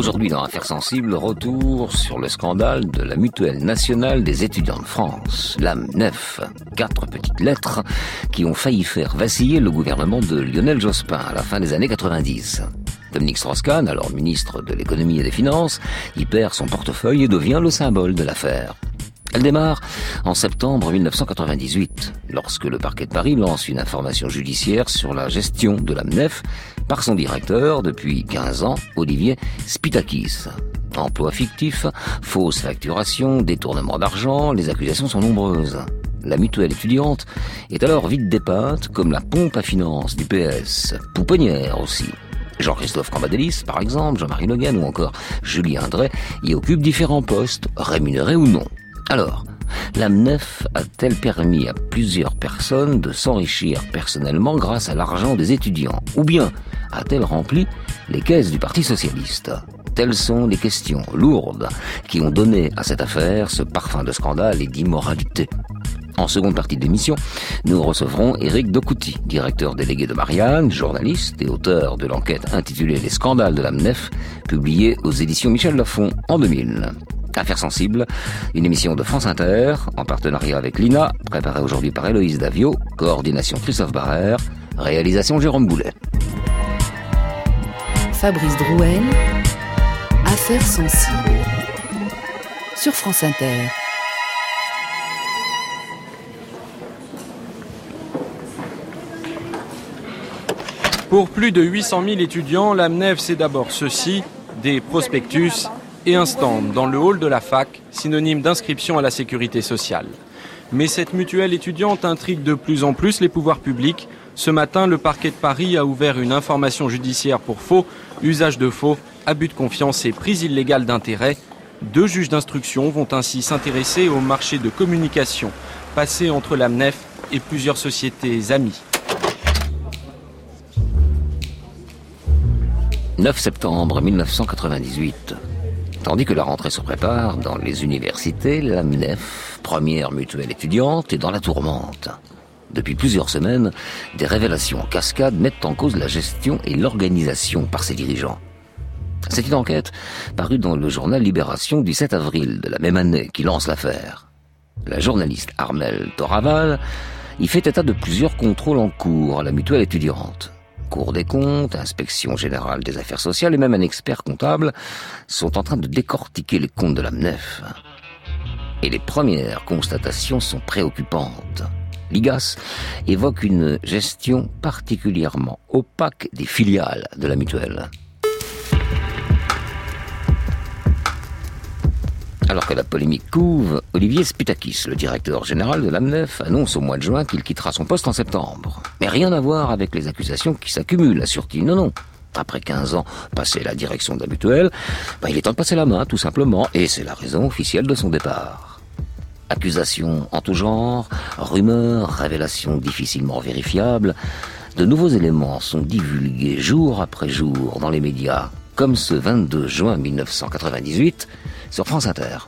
Aujourd'hui, dans Affaires sensibles, retour sur le scandale de la Mutuelle nationale des étudiants de France, l'âme 9. Quatre petites lettres qui ont failli faire vaciller le gouvernement de Lionel Jospin à la fin des années 90. Dominique Strauss-Kahn, alors ministre de l'économie et des finances, y perd son portefeuille et devient le symbole de l'affaire. Elle démarre en septembre 1998, lorsque le parquet de Paris lance une information judiciaire sur la gestion de l'AMNEF par son directeur depuis 15 ans, Olivier Spitakis. Emploi fictif, fausse facturation, détournement d'argent, les accusations sont nombreuses. La mutuelle étudiante est alors vite dépeinte comme la pompe à finances du PS, pouponnière aussi. Jean-Christophe Cambadélis, par exemple, Jean-Marie Le ou encore Julien Drey y occupent différents postes, rémunérés ou non. Alors, l'AMNEF a-t-elle permis à plusieurs personnes de s'enrichir personnellement grâce à l'argent des étudiants? Ou bien a-t-elle rempli les caisses du Parti socialiste? Telles sont les questions lourdes qui ont donné à cette affaire ce parfum de scandale et d'immoralité. En seconde partie de l'émission, nous recevrons Éric Docouti, directeur délégué de Marianne, journaliste et auteur de l'enquête intitulée Les scandales de l'AMNEF, publiée aux éditions Michel Lafon en 2000. Affaires sensibles, une émission de France Inter, en partenariat avec l'INA, préparée aujourd'hui par Héloïse Davio, coordination Christophe Barrère, réalisation Jérôme Boulet. Fabrice Drouel, Affaires sensibles, sur France Inter. Pour plus de 800 000 étudiants, l'AMNEF, c'est d'abord ceci, des prospectus et un stand dans le hall de la fac, synonyme d'inscription à la sécurité sociale. Mais cette mutuelle étudiante intrigue de plus en plus les pouvoirs publics. Ce matin, le parquet de Paris a ouvert une information judiciaire pour faux, usage de faux, abus de confiance et prise illégale d'intérêt. Deux juges d'instruction vont ainsi s'intéresser au marché de communication passé entre l'AMNEF et plusieurs sociétés amies. 9 septembre 1998. Tandis que la rentrée se prépare dans les universités, l'AMNEF, première mutuelle étudiante, est dans la tourmente. Depuis plusieurs semaines, des révélations en cascade mettent en cause la gestion et l'organisation par ses dirigeants. C'est une enquête parue dans le journal Libération du 7 avril de la même année qui lance l'affaire. La journaliste Armel Toraval y fait état de plusieurs contrôles en cours à la mutuelle étudiante. Cour des comptes, inspection générale des affaires sociales et même un expert comptable sont en train de décortiquer les comptes de l'AMNEF. Et les premières constatations sont préoccupantes. L'IGAS évoque une gestion particulièrement opaque des filiales de la mutuelle. Alors que la polémique couve, Olivier Spitakis, le directeur général de l'AMNEF, annonce au mois de juin qu'il quittera son poste en septembre. Mais rien à voir avec les accusations qui s'accumulent, assure-t-il. Non, non. Après 15 ans passé à la direction de la mutuelle, ben, il est temps de passer la main, tout simplement, et c'est la raison officielle de son départ. Accusations en tout genre, rumeurs, révélations difficilement vérifiables, de nouveaux éléments sont divulgués jour après jour dans les médias, comme ce 22 juin 1998, sur France Inter.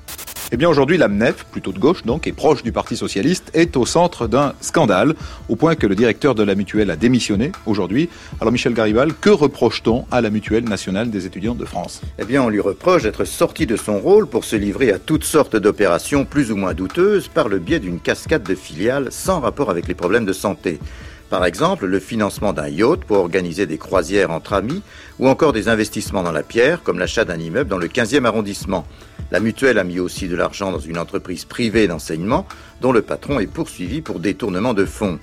Eh bien aujourd'hui, l'AMNEF, plutôt de gauche donc, et proche du Parti Socialiste, est au centre d'un scandale, au point que le directeur de la mutuelle a démissionné aujourd'hui. Alors Michel Garibal, que reproche-t-on à la mutuelle nationale des étudiants de France? Eh bien on lui reproche d'être sorti de son rôle pour se livrer à toutes sortes d'opérations plus ou moins douteuses par le biais d'une cascade de filiales sans rapport avec les problèmes de santé. Par exemple, le financement d'un yacht pour organiser des croisières entre amis, ou encore des investissements dans la pierre, comme l'achat d'un immeuble dans le 15e arrondissement. La mutuelle a mis aussi de l'argent dans une entreprise privée d'enseignement, dont le patron est poursuivi pour détournement de fonds.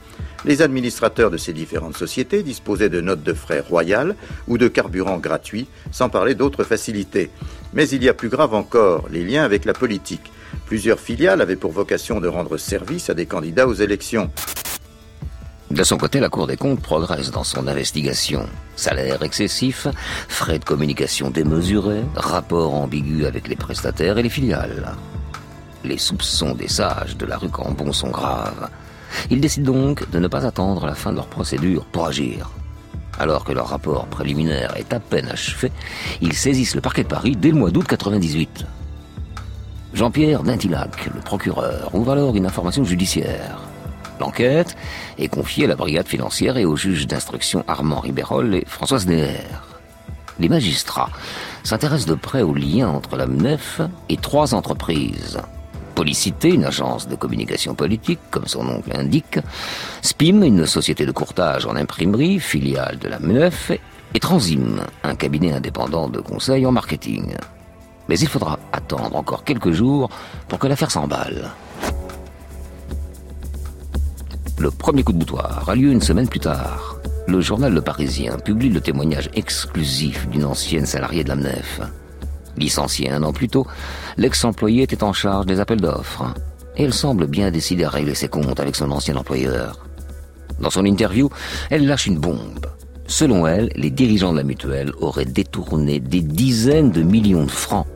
Les administrateurs de ces différentes sociétés disposaient de notes de frais royales ou de carburant gratuit, sans parler d'autres facilités. Mais il y a plus grave encore, les liens avec la politique. Plusieurs filiales avaient pour vocation de rendre service à des candidats aux élections. De son côté, la Cour des comptes progresse dans son investigation. Salaire excessif, frais de communication démesurés, rapports ambigus avec les prestataires et les filiales. Les soupçons des sages de la rue Cambon sont graves. Ils décident donc de ne pas attendre la fin de leur procédure pour agir. Alors que leur rapport préliminaire est à peine achevé, ils saisissent le parquet de Paris dès le mois d'août 98. Jean-Pierre Dintilac, le procureur, ouvre alors une information judiciaire. L'enquête est confiée à la brigade financière et aux juges d'instruction Armand Ribérol et Françoise Neher. les magistrats s'intéressent de près au lien entre la MNEF et trois entreprises. Policité, une agence de communication politique, comme son nom l'indique, SPIM, une société de courtage en imprimerie, filiale de la MNEF, et Transim, un cabinet indépendant de conseil en marketing. Mais il faudra attendre encore quelques jours pour que l'affaire s'emballe. Le premier coup de boutoir a lieu une semaine plus tard. Le journal Le Parisien publie le témoignage exclusif d'une ancienne salariée de la MNEF. Licenciée un an plus tôt, l'ex-employé était en charge des appels d'offres. Elle semble bien décidée à régler ses comptes avec son ancien employeur. Dans son interview, elle lâche une bombe. Selon elle, les dirigeants de la mutuelle auraient détourné des dizaines de millions de francs.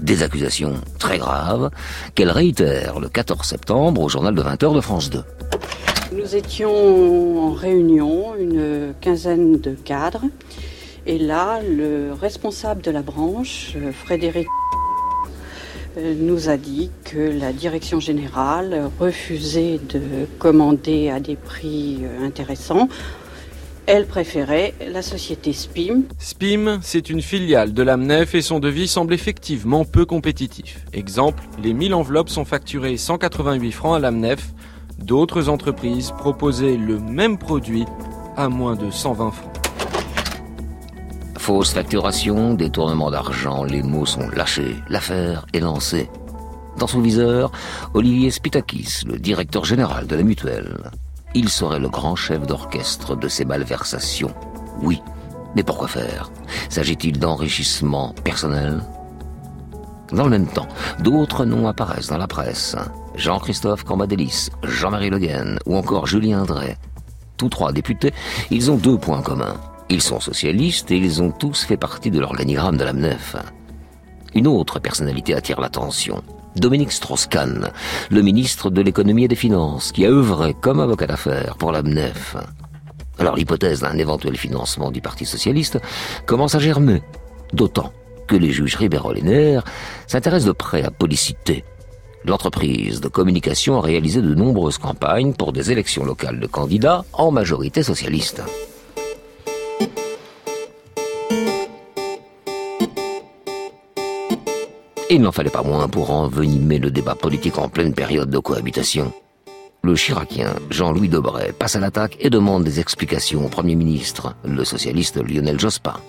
Des accusations très graves qu'elle réitère le 14 septembre au journal de 20h de France 2. Nous étions en réunion, une quinzaine de cadres, et là, le responsable de la branche, Frédéric, nous a dit que la direction générale refusait de commander à des prix intéressants. Elle préférait la société SPIM. SPIM, c'est une filiale de l'AMNEF et son devis semble effectivement peu compétitif. Exemple, les 1000 enveloppes sont facturées 188 francs à l'AMNEF D'autres entreprises proposaient le même produit à moins de 120 francs. Fausse facturation, détournement d'argent, les mots sont lâchés, l'affaire est lancée. Dans son viseur, Olivier Spitakis, le directeur général de la mutuelle. Il serait le grand chef d'orchestre de ces malversations. Oui, mais pourquoi faire? S'agit-il d'enrichissement personnel? Dans le même temps, d'autres noms apparaissent dans la presse. Jean-Christophe Cambadélis, Jean-Marie Le Guen ou encore Julien Drey. Tous trois députés, ils ont deux points communs. Ils sont socialistes et ils ont tous fait partie de l'organigramme de la MNEF. Une autre personnalité attire l'attention. Dominique Strauss-Kahn, le ministre de l'économie et des finances, qui a œuvré comme avocat d'affaires pour la MNEF. Alors l'hypothèse d'un éventuel financement du Parti socialiste commence à germer, d'autant que les juges Ribérol et s'intéressent de près à Policité, L'entreprise de communication a réalisé de nombreuses campagnes pour des élections locales de candidats en majorité socialiste. Il n'en fallait pas moins pour envenimer le débat politique en pleine période de cohabitation. Le chiracien Jean-Louis Debray passe à l'attaque et demande des explications au Premier ministre, le socialiste Lionel Jospin.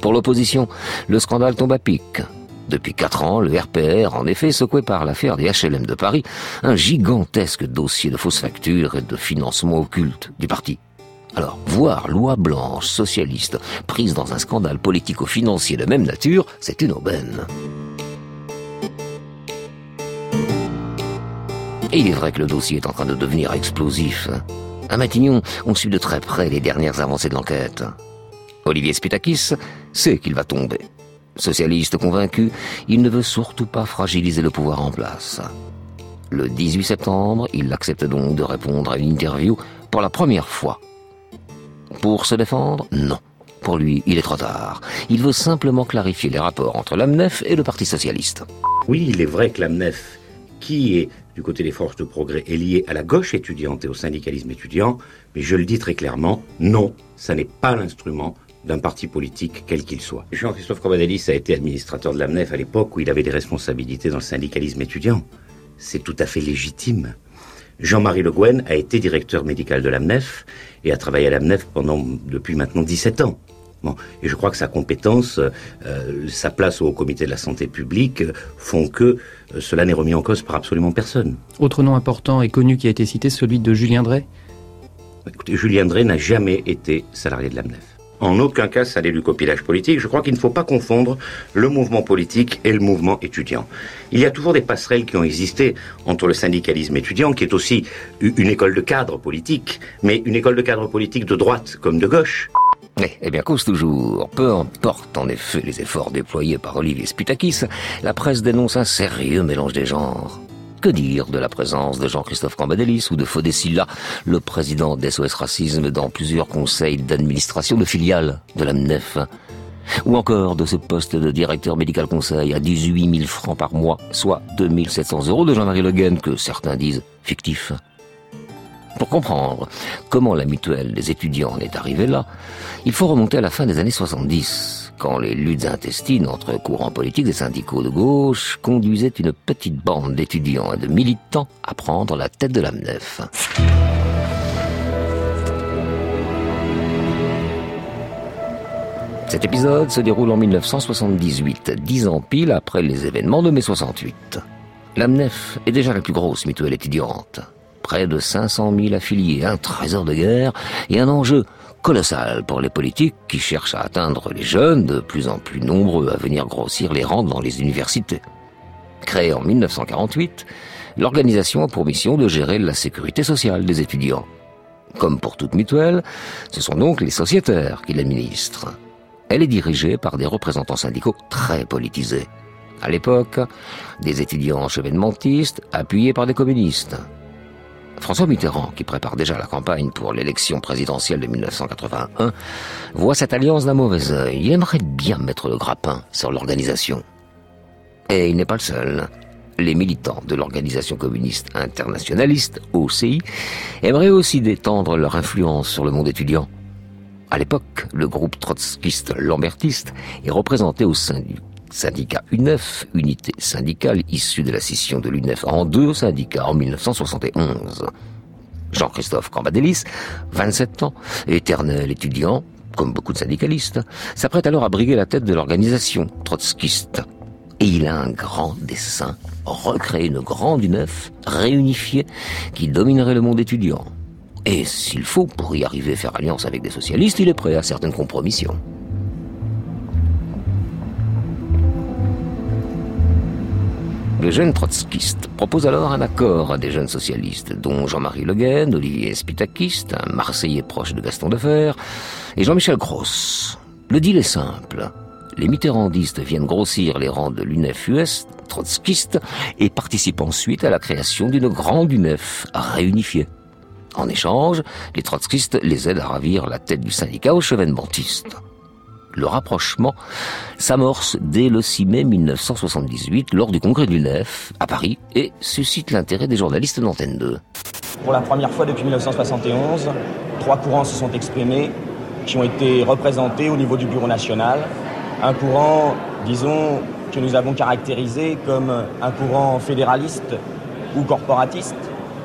Pour l'opposition, le scandale tombe à pic. Depuis quatre ans, le RPR, en effet, secoué par l'affaire des HLM de Paris, un gigantesque dossier de fausses factures et de financement occulte du parti. Alors, voir loi blanche socialiste prise dans un scandale politico-financier de même nature, c'est une aubaine. Et il est vrai que le dossier est en train de devenir explosif. À Matignon, on suit de très près les dernières avancées de l'enquête. Olivier Spitakis sait qu'il va tomber. Socialiste convaincu, il ne veut surtout pas fragiliser le pouvoir en place. Le 18 septembre, il accepte donc de répondre à une interview pour la première fois. Pour se défendre Non. Pour lui, il est trop tard. Il veut simplement clarifier les rapports entre l'AMNEF et le Parti socialiste. Oui, il est vrai que l'AMNEF, qui est du côté des forces de progrès, est lié à la gauche étudiante et au syndicalisme étudiant, mais je le dis très clairement, non, ça n'est pas l'instrument d'un parti politique, quel qu'il soit. Jean-Christophe Cambadélis a été administrateur de l'AMNEF à l'époque où il avait des responsabilités dans le syndicalisme étudiant. C'est tout à fait légitime. Jean-Marie Le Guen a été directeur médical de l'AMNEF et a travaillé à l'AMNEF pendant, depuis maintenant 17 ans. Bon, et je crois que sa compétence, euh, sa place au comité de la santé publique font que euh, cela n'est remis en cause par absolument personne. Autre nom important et connu qui a été cité, celui de Julien Drey? Écoutez, Julien Drey n'a jamais été salarié de l'AMNEF. En aucun cas, ça n'est du copilage politique. Je crois qu'il ne faut pas confondre le mouvement politique et le mouvement étudiant. Il y a toujours des passerelles qui ont existé entre le syndicalisme étudiant, qui est aussi une école de cadre politique, mais une école de cadre politique de droite comme de gauche. Eh bien, cause toujours. Peu importe en effet les efforts déployés par Olivier Spitakis, la presse dénonce un sérieux mélange des genres. Que dire de la présence de Jean-Christophe Cambadélis ou de Fodé le président d'SOS Racisme dans plusieurs conseils d'administration de filiales de la MNEF ou encore de ce poste de directeur médical conseil à 18 000 francs par mois, soit 2700 euros de Jean-Marie Le Guen, que certains disent fictif. Pour comprendre comment la mutuelle des étudiants en est arrivée là, il faut remonter à la fin des années 70. Quand les luttes intestines entre courants politiques et syndicaux de gauche conduisaient une petite bande d'étudiants et de militants à prendre la tête de l'AMNEF. Cet épisode se déroule en 1978, dix ans pile après les événements de mai 68. L'AMNEF est déjà la plus grosse mutuelle étudiante. Près de 500 000 affiliés, un trésor de guerre et un enjeu colossal pour les politiques qui cherchent à atteindre les jeunes, de plus en plus nombreux à venir grossir les rangs dans les universités. Créée en 1948, l'organisation a pour mission de gérer la sécurité sociale des étudiants. Comme pour toute mutuelle, ce sont donc les sociétaires qui l'administrent. Elle est dirigée par des représentants syndicaux très politisés. À l'époque, des étudiants chevènementistes appuyés par des communistes. François Mitterrand, qui prépare déjà la campagne pour l'élection présidentielle de 1981, voit cette alliance d'un mauvais œil. Il aimerait bien mettre le grappin sur l'organisation. Et il n'est pas le seul. Les militants de l'organisation communiste internationaliste, OCI, aimeraient aussi détendre leur influence sur le monde étudiant. À l'époque, le groupe trotskiste lambertiste est représenté au sein du syndicat UNEF, unité syndicale issue de la scission de l'UNEF en deux syndicats en 1971. Jean-Christophe Cambadélis, 27 ans, éternel étudiant, comme beaucoup de syndicalistes, s'apprête alors à briguer la tête de l'organisation trotskiste. Et il a un grand dessein, recréer une grande UNEF réunifiée qui dominerait le monde étudiant. Et s'il faut, pour y arriver, faire alliance avec des socialistes, il est prêt à certaines compromissions. Le jeune trotskiste propose alors un accord à des jeunes socialistes, dont Jean-Marie Le Guen, Olivier Spitakis, un Marseillais proche de Gaston Defer, et Jean-Michel Gross. Le deal est simple. Les mitterrandistes viennent grossir les rangs de l'UNEF-US trotskiste et participent ensuite à la création d'une grande UNEF réunifiée. En échange, les trotskistes les aident à ravir la tête du syndicat aux chevènementistes. Le rapprochement s'amorce dès le 6 mai 1978 lors du congrès du NEF à Paris et suscite l'intérêt des journalistes d'Antenne 2. Pour la première fois depuis 1971, trois courants se sont exprimés qui ont été représentés au niveau du Bureau national. Un courant, disons, que nous avons caractérisé comme un courant fédéraliste ou corporatiste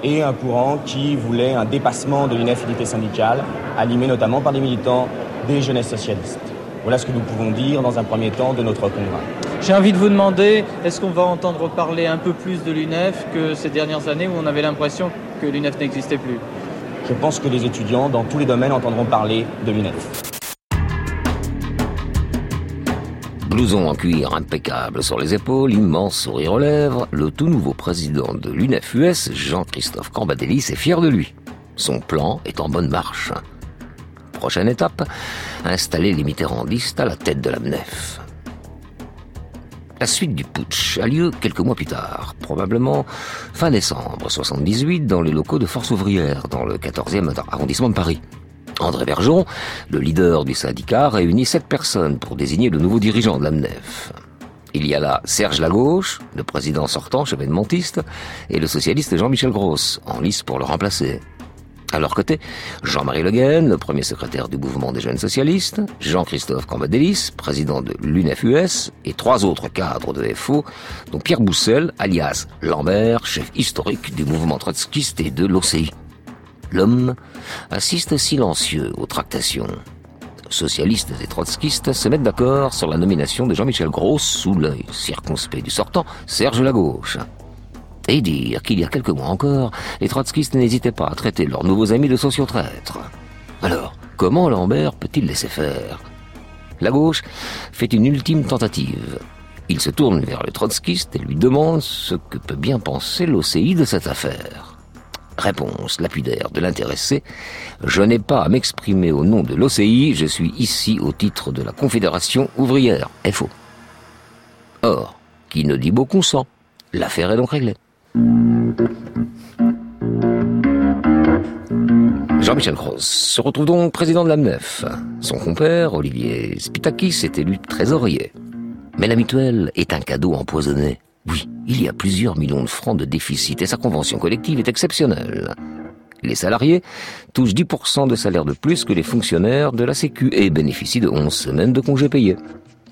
et un courant qui voulait un dépassement de l'inaffinité syndicale, animé notamment par des militants des jeunesses socialistes. Voilà ce que nous pouvons dire dans un premier temps de notre congrès. J'ai envie de vous demander, est-ce qu'on va entendre parler un peu plus de l'UNEF que ces dernières années où on avait l'impression que l'UNEF n'existait plus? Je pense que les étudiants dans tous les domaines entendront parler de l'UNEF. Blouson en cuir impeccable sur les épaules, immense sourire aux lèvres, le tout nouveau président de l'UNEF-US, Jean-Christophe Cambadélis, est fier de lui. Son plan est en bonne marche. Prochaine étape, installer les mitterrandistes à la tête de la MNEF. La suite du putsch a lieu quelques mois plus tard, probablement fin décembre 78, dans les locaux de Force ouvrière, dans le 14e arrondissement de Paris. André Bergeron, le leader du syndicat, réunit sept personnes pour désigner le nouveau dirigeant de l'AMNEF. Il y a là Serge Lagauche, le président sortant chevènementiste, et le socialiste Jean-Michel Gross, en lice pour le remplacer. À leur côté, Jean-Marie Le Guen, le premier secrétaire du mouvement des jeunes socialistes, Jean-Christophe Cambadélis, président de l'UNEF-US, et trois autres cadres de FO, dont Pierre Boussel, alias Lambert, chef historique du mouvement trotskiste et de l'OCI. L'homme assiste silencieux aux tractations. Socialistes et trotskistes se mettent d'accord sur la nomination de Jean-Michel Gross sous l'œil circonspect du sortant, Serge Lagauche. Et dire qu'il y a quelques mois encore, les trotskistes n'hésitaient pas à traiter leurs nouveaux amis de sociotraîtres. Alors, comment Lambert peut-il laisser faire? La gauche fait une ultime tentative. Il se tourne vers le trotskiste et lui demande ce que peut bien penser l'OCI de cette affaire. Réponse lapidaire de l'intéressé. Je n'ai pas à m'exprimer au nom de l'OCI, je suis ici au titre de la Confédération ouvrière. FO. Or, qui ne dit beaucoup sans. L'affaire est donc réglée. Jean-Michel Gross se retrouve donc président de l'AMNEF. Son compère, Olivier Spitakis, est élu trésorier. Mais la mutuelle est un cadeau empoisonné. Oui, il y a plusieurs millions de francs de déficit et sa convention collective est exceptionnelle. Les salariés touchent 10% de salaire de plus que les fonctionnaires de la Sécu et bénéficient de 11 semaines de congés payés.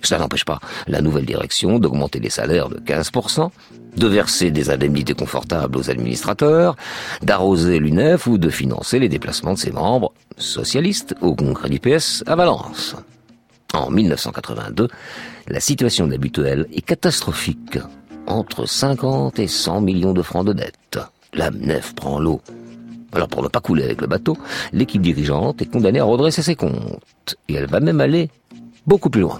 Cela n'empêche pas la nouvelle direction d'augmenter les salaires de 15%, de verser des indemnités confortables aux administrateurs, d'arroser l'UNEF ou de financer les déplacements de ses membres socialistes au congrès du PS à Valence. En 1982, la situation de la est catastrophique. Entre 50 et 100 millions de francs de dette. La nef prend l'eau. Alors pour ne pas couler avec le bateau, l'équipe dirigeante est condamnée à redresser ses comptes. Et elle va même aller beaucoup plus loin.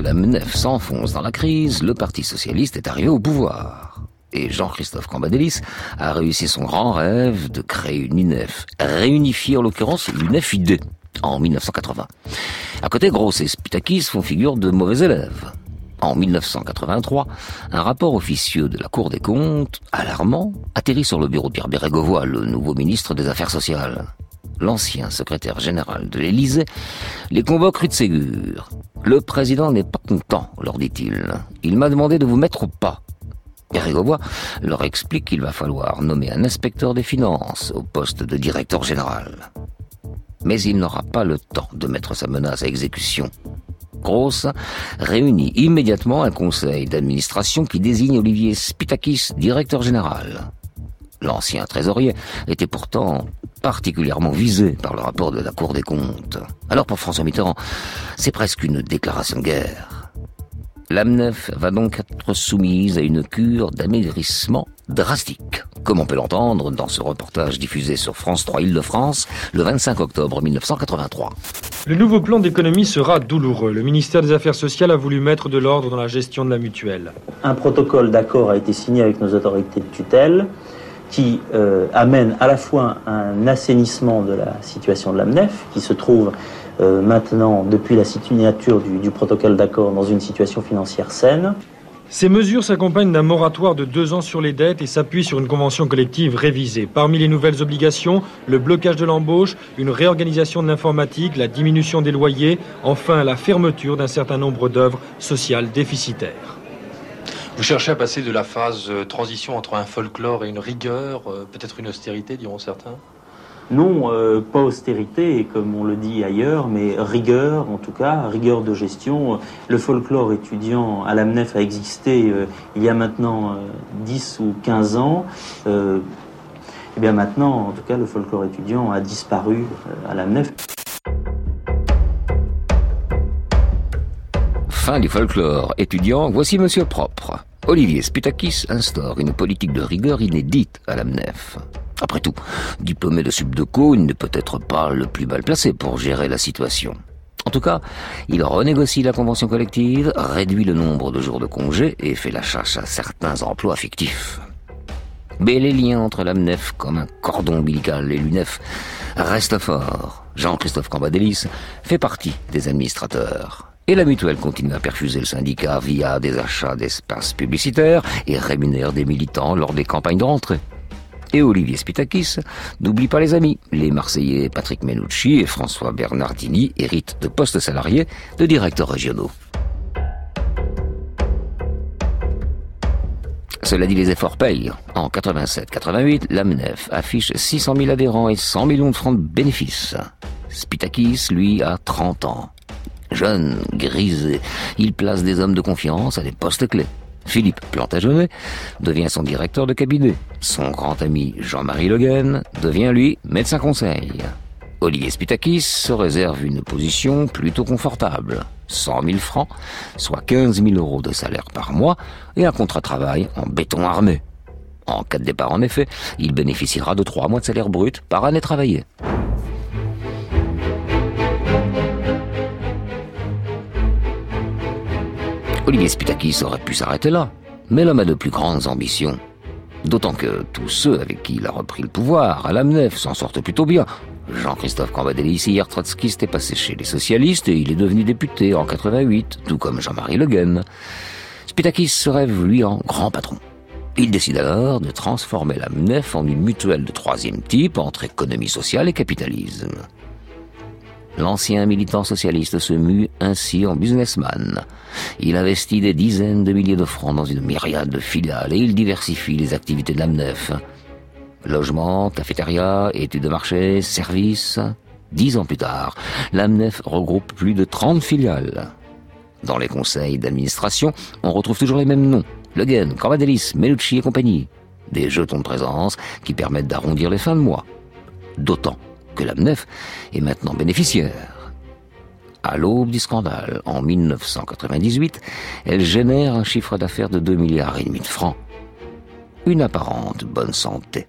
La MNEF s'enfonce dans la crise, le Parti Socialiste est arrivé au pouvoir. Et Jean-Christophe Cambadélis a réussi son grand rêve de créer une UNEF, réunifiée en l'occurrence l'UNEF ID, en 1980. À côté, Gross et Spitakis font figure de mauvais élèves. En 1983, un rapport officieux de la Cour des comptes, alarmant, atterrit sur le bureau de Pierre Bérégovoy, le nouveau ministre des Affaires sociales. L'ancien secrétaire général de l'Élysée les convoque rue de Ségur. Le président n'est pas content, leur dit-il. Il m'a demandé de vous mettre au pas. Bérégovoy leur explique qu'il va falloir nommer un inspecteur des finances au poste de directeur général. Mais il n'aura pas le temps de mettre sa menace à exécution. Gross réunit immédiatement un conseil d'administration qui désigne Olivier Spitakis directeur général. L'ancien trésorier était pourtant particulièrement visé par le rapport de la Cour des comptes. Alors pour François Mitterrand, c'est presque une déclaration de guerre. L'AMNEF va donc être soumise à une cure d'amaigrissement drastique, comme on peut l'entendre dans ce reportage diffusé sur France 3 Île-de-France le 25 octobre 1983. Le nouveau plan d'économie sera douloureux. Le ministère des Affaires sociales a voulu mettre de l'ordre dans la gestion de la mutuelle. Un protocole d'accord a été signé avec nos autorités de tutelle qui euh, amène à la fois un assainissement de la situation de l'AMNEF, qui se trouve euh, maintenant, depuis la signature du, du protocole d'accord, dans une situation financière saine. Ces mesures s'accompagnent d'un moratoire de deux ans sur les dettes et s'appuient sur une convention collective révisée. Parmi les nouvelles obligations, le blocage de l'embauche, une réorganisation de l'informatique, la diminution des loyers, enfin la fermeture d'un certain nombre d'œuvres sociales déficitaires. Vous cherchez à passer de la phase euh, transition entre un folklore et une rigueur, euh, peut-être une austérité, diront certains? Non, euh, pas austérité, comme on le dit ailleurs, mais rigueur, en tout cas, rigueur de gestion. Le folklore étudiant à l'AMNEF a existé euh, il y a maintenant euh, 10 ou 15 ans. Euh, et bien maintenant, en tout cas, le folklore étudiant a disparu euh, à l'AMNEF. Fin du folklore étudiant, voici Monsieur Propre. Olivier Spitakis instaure une politique de rigueur inédite à l'AMNEF. Après tout, diplômé de Subdeco, il ne peut être pas le plus mal placé pour gérer la situation. En tout cas, il renégocie la convention collective, réduit le nombre de jours de congé et fait la chasse à certains emplois fictifs. Mais les liens entre l'AMNEF comme un cordon ombilical et l'UNEF restent forts. Jean-Christophe Cambadélis fait partie des administrateurs. Et la mutuelle continue à perfuser le syndicat via des achats d'espaces publicitaires et rémunère des militants lors des campagnes de rentrée. Et Olivier Spitakis n'oublie pas les amis. Les Marseillais Patrick Menucci et François Bernardini héritent de postes salariés de directeurs régionaux. Cela dit, les efforts payent. En 87-88, l'AMNEF affiche 600 000 adhérents et 100 millions de francs de bénéfices. Spitakis, lui, a 30 ans. Jeune, grisé, il place des hommes de confiance à des postes clés. Philippe Plantagenet devient son directeur de cabinet. Son grand ami Jean-Marie Le devient, lui, médecin conseil. Olivier Spitakis se réserve une position plutôt confortable. 100 000 francs, soit 15 000 euros de salaire par mois, et un contrat de travail en béton armé. En cas de départ, en effet, il bénéficiera de trois mois de salaire brut par année travaillée. Olivier Spitakis aurait pu s'arrêter là, mais l'homme a de plus grandes ambitions. D'autant que tous ceux avec qui il a repris le pouvoir, à l'AMNEF, s'en sortent plutôt bien. Jean-Christophe Cambadélis, hier trotskiste, est passé chez les socialistes et il est devenu député en 88, tout comme Jean-Marie Le Guen. Spitakis se rêve, lui, en grand patron. Il décide alors de transformer l'AMNEF en une mutuelle de troisième type entre économie sociale et capitalisme. L'ancien militant socialiste se mue ainsi en businessman. Il investit des dizaines de milliers de francs dans une myriade de filiales et il diversifie les activités de l'AMNEF. Logement, cafétéria, études de marché, services. Dix ans plus tard, l'AMNEF regroupe plus de 30 filiales. Dans les conseils d'administration, on retrouve toujours les mêmes noms. Le Guen, Cambadélis, Melucci et compagnie. Des jetons de présence qui permettent d'arrondir les fins de mois. D'autant que l'AMNEF est maintenant bénéficiaire. À l'aube du scandale, en 1998, elle génère un chiffre d'affaires de 2 milliards et demi de francs. Une apparente bonne santé.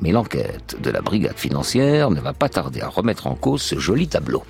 Mais l'enquête de la brigade financière ne va pas tarder à remettre en cause ce joli tableau.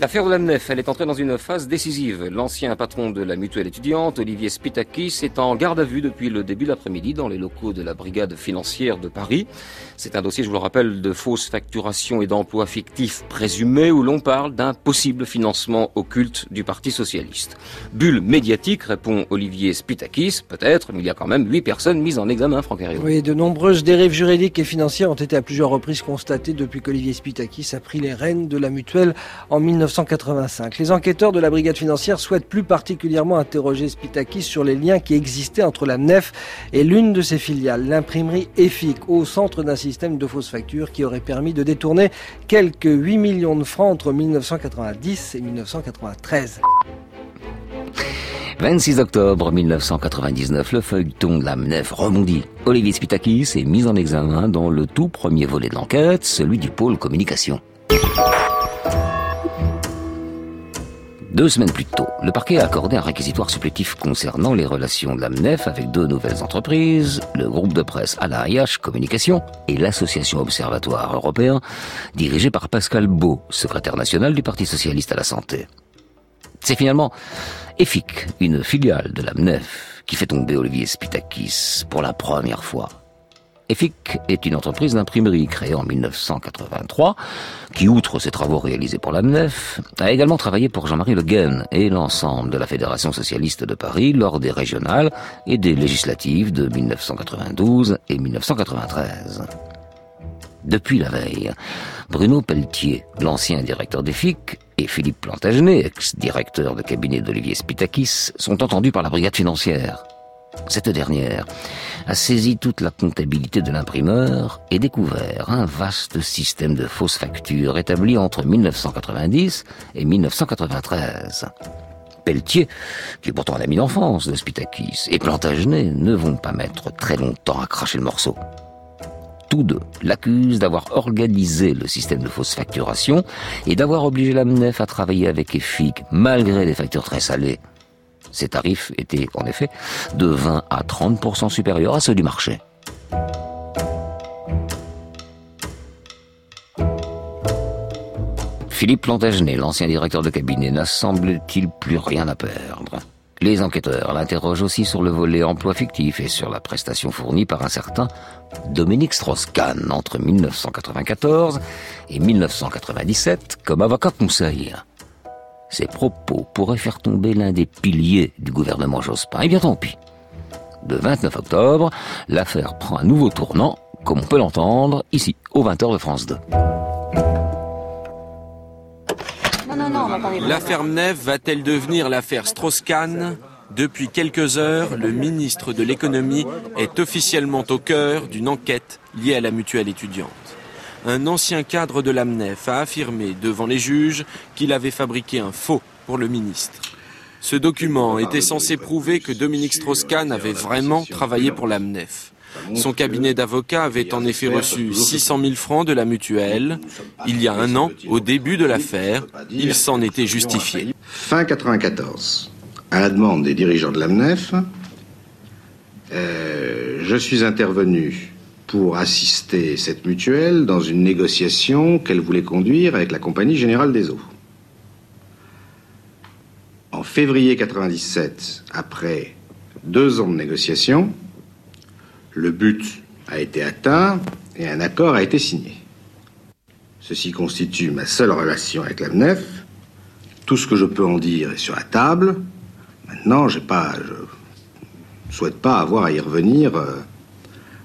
L'affaire de l'AMNEF, elle est entrée dans une phase décisive. L'ancien patron de la mutuelle étudiante, Olivier Spitakis, est en garde à vue depuis le début de l'après-midi dans les locaux de la brigade financière de Paris. C'est un dossier, je vous le rappelle, de fausses facturations et d'emplois fictifs présumés où l'on parle d'un possible financement occulte du Parti Socialiste. Bulle médiatique, répond Olivier Spitakis, peut-être, mais il y a quand même huit personnes mises en examen, Franck Herriot. Oui, de nombreuses dérives juridiques et financières ont été à plusieurs reprises constatées depuis qu'Olivier Spitakis a pris les rênes de la mutuelle en 1985. Les enquêteurs de la brigade financière souhaitent plus particulièrement interroger Spitakis sur les liens qui existaient entre la MNEF et l'une de ses filiales, l'imprimerie EFIC, au centre d'un système de fausses factures qui aurait permis de détourner quelques 8 millions de francs entre 1990 et 1993. 26 octobre 1999, le feuilleton de la MNEF rebondit. Olivier Spitakis est mis en examen dans le tout premier volet de l'enquête, celui du pôle communication. Deux semaines plus tôt, le parquet a accordé un réquisitoire supplétif concernant les relations de la MNEF avec deux nouvelles entreprises, le groupe de presse Alaïach Communication et l'association Observatoire Européen, dirigée par Pascal Beau, secrétaire national du Parti Socialiste à la Santé. C'est finalement EFIC, une filiale de la MNEF, qui fait tomber Olivier Spitakis pour la première fois. EFIC est une entreprise d'imprimerie créée en 1983 qui, outre ses travaux réalisés pour la MNEF, a également travaillé pour Jean-Marie Le Guen et l'ensemble de la Fédération socialiste de Paris lors des régionales et des législatives de 1992 et 1993. Depuis la veille, Bruno Pelletier, l'ancien directeur d'EFIC, et Philippe Plantagenet, ex-directeur de cabinet d'Olivier Spitakis, sont entendus par la brigade financière. Cette dernière a saisi toute la comptabilité de l'imprimeur et découvert un vaste système de fausses factures établi entre 1990 et 1993. Pelletier, qui est pourtant un d'enfance de Spitakis, et Plantagenet ne vont pas mettre très longtemps à cracher le morceau. Tous deux l'accusent d'avoir organisé le système de fausse facturation et d'avoir obligé l'AMNEF à travailler avec EFIC malgré des factures très salées. Ces tarifs étaient en effet de 20 à 30% supérieurs à ceux du marché. Philippe Plantagenet, l'ancien directeur de cabinet, n'a semble-t-il plus rien à perdre. Les enquêteurs l'interrogent aussi sur le volet emploi fictif et sur la prestation fournie par un certain Dominique Strauss-Kahn entre 1994 et 1997 comme avocat conseil. Ces propos pourraient faire tomber l'un des piliers du gouvernement Jospin. Et bien tant pis. Le 29 octobre, l'affaire prend un nouveau tournant, comme on peut l'entendre ici, au 20h de France 2. L'affaire Mnev va-t-elle devenir l'affaire Strauss-Kahn Depuis quelques heures, le ministre de l'économie est officiellement au cœur d'une enquête liée à la mutuelle étudiante. Un ancien cadre de l'AMNEF a affirmé devant les juges qu'il avait fabriqué un faux pour le ministre. Ce document était censé prouver que Dominique Strauss-Kahn avait vraiment travaillé pour l'AMNEF. Son cabinet d'avocats avait en effet reçu 600 000 francs de la mutuelle. Il y a un an, au début de l'affaire, il s'en était justifié. Fin 94, à la demande des dirigeants de l'AMNEF, euh, je suis intervenu pour assister cette mutuelle dans une négociation qu'elle voulait conduire avec la Compagnie Générale des Eaux. En février 97, après deux ans de négociations, le but a été atteint et un accord a été signé. Ceci constitue ma seule relation avec l'AMNEF. Tout ce que je peux en dire est sur la table. Maintenant, je souhaite pas avoir à y revenir euh,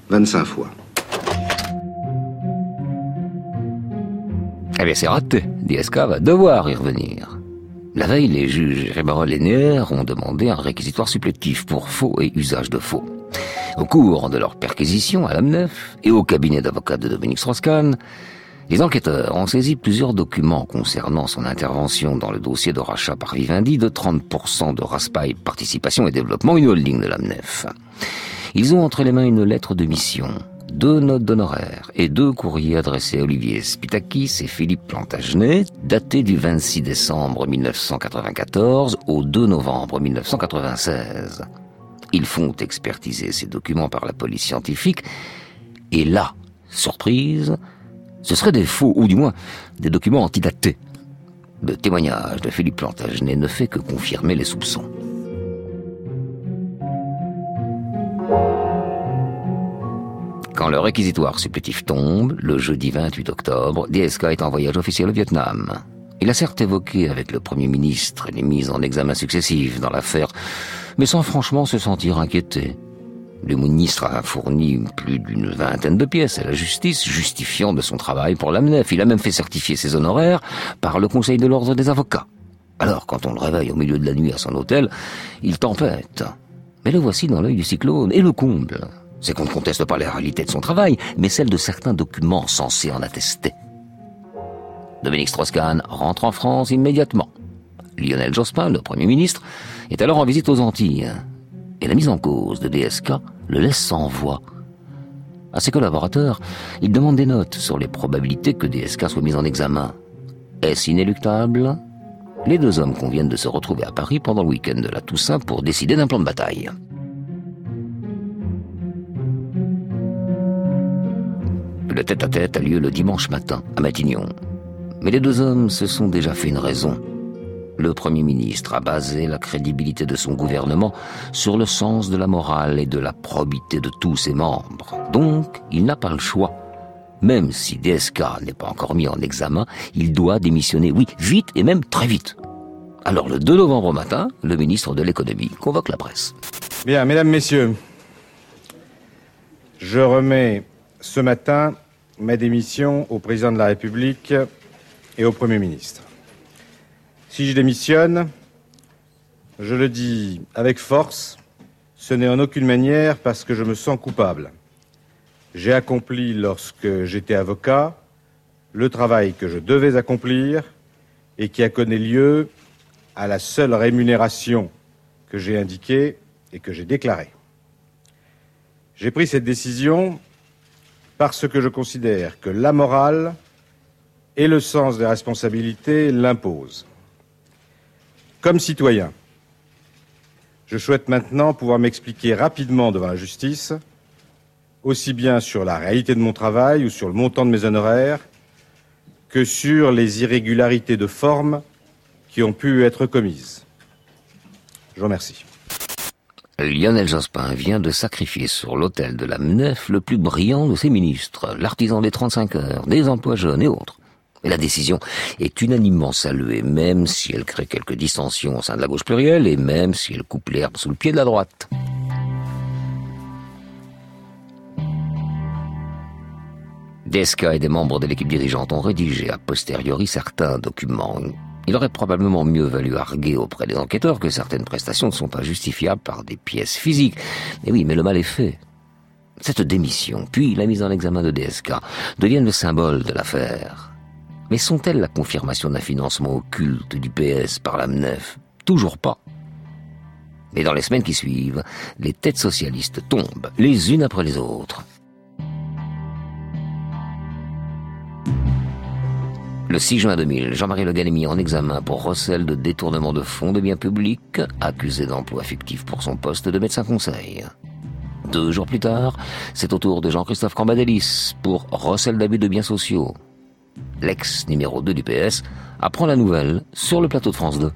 25 fois. Eh bien, c'est raté. DSK va devoir y revenir. La veille, les juges Rébarol et Neher ont demandé un réquisitoire supplétif pour faux et usage de faux. Au cours de leur perquisition à l'AMNEF et au cabinet d'avocats de Dominique Strauss-Kahn, les enquêteurs ont saisi plusieurs documents concernant son intervention dans le dossier de rachat par Vivendi de 30% de Raspail Participation et Développement, une holding de l'AMNEF. Ils ont entre les mains une lettre de mission, deux notes d'honoraires et deux courriers adressés à Olivier Spitakis et Philippe Plantagenet, datés du 26 décembre 1994 au 2 novembre 1996. Ils font expertiser ces documents par la police scientifique et là, surprise, ce seraient des faux, ou du moins des documents antidatés. Le témoignage de Philippe Plantagenet ne fait que confirmer les soupçons. Quand le réquisitoire supplétif tombe, le jeudi 28 octobre, DSK est en voyage officiel au Vietnam. Il a certes évoqué avec le Premier ministre les mises en examen successives dans l'affaire, mais sans franchement se sentir inquiété. Le ministre a fourni plus d'une vingtaine de pièces à la justice, justifiant de son travail pour l'AMNEF. Il a même fait certifier ses honoraires par le Conseil de l'Ordre des avocats. Alors, quand on le réveille au milieu de la nuit à son hôtel, il tempête. Mais le voici dans l'œil du cyclone, et le comble. C'est qu'on ne conteste pas la réalité de son travail, mais celle de certains documents censés en attester. Dominique Strauss-Kahn rentre en France immédiatement. Lionel Jospin, le Premier ministre, est alors en visite aux Antilles. Et la mise en cause de DSK le laisse sans voix. À ses collaborateurs, il demande des notes sur les probabilités que DSK soit mis en examen. Est-ce inéluctable? Les deux hommes conviennent de se retrouver à Paris pendant le week-end de la Toussaint pour décider d'un plan de bataille. Le tête-à-tête a lieu le dimanche matin à Matignon. Mais les deux hommes se sont déjà fait une raison. Le Premier ministre a basé la crédibilité de son gouvernement sur le sens de la morale et de la probité de tous ses membres. Donc, il n'a pas le choix. Même si DSK n'est pas encore mis en examen, il doit démissionner, oui, vite et même très vite. Alors le 2 novembre matin, le ministre de l'économie convoque la presse. Bien, mesdames, messieurs, je remets ce matin ma démission au président de la République et au Premier ministre. Si je démissionne, je le dis avec force, ce n'est en aucune manière parce que je me sens coupable. J'ai accompli, lorsque j'étais avocat, le travail que je devais accomplir et qui a connu lieu à la seule rémunération que j'ai indiquée et que j'ai déclarée. J'ai pris cette décision parce que je considère que la morale et le sens des responsabilités l'imposent. Comme citoyen, je souhaite maintenant pouvoir m'expliquer rapidement devant la justice, aussi bien sur la réalité de mon travail ou sur le montant de mes honoraires, que sur les irrégularités de forme qui ont pu être commises. Je vous remercie. Lionel Jospin vient de sacrifier sur l'autel de la MNEF le plus brillant de ses ministres, l'artisan des 35 heures, des emplois jeunes et autres. La décision est unanimement saluée, même si elle crée quelques dissensions au sein de la gauche plurielle et même si elle coupe l'herbe sous le pied de la droite. Desca et des membres de l'équipe dirigeante ont rédigé a posteriori certains documents. Il aurait probablement mieux valu arguer auprès des enquêteurs que certaines prestations ne sont pas justifiables par des pièces physiques. Mais oui, mais le mal est fait. Cette démission, puis la mise en examen de DSK, deviennent le symbole de l'affaire. Mais sont-elles la confirmation d'un financement occulte du PS par la MNEF Toujours pas. Mais dans les semaines qui suivent, les têtes socialistes tombent, les unes après les autres. Le 6 juin 2000, Jean-Marie Le est mis en examen pour recel de détournement de fonds de biens publics, accusé d'emploi fictif pour son poste de médecin conseil. Deux jours plus tard, c'est au tour de Jean-Christophe Cambadélis pour recel d'abus de biens sociaux. L'ex numéro 2 du PS apprend la nouvelle sur le plateau de France 2.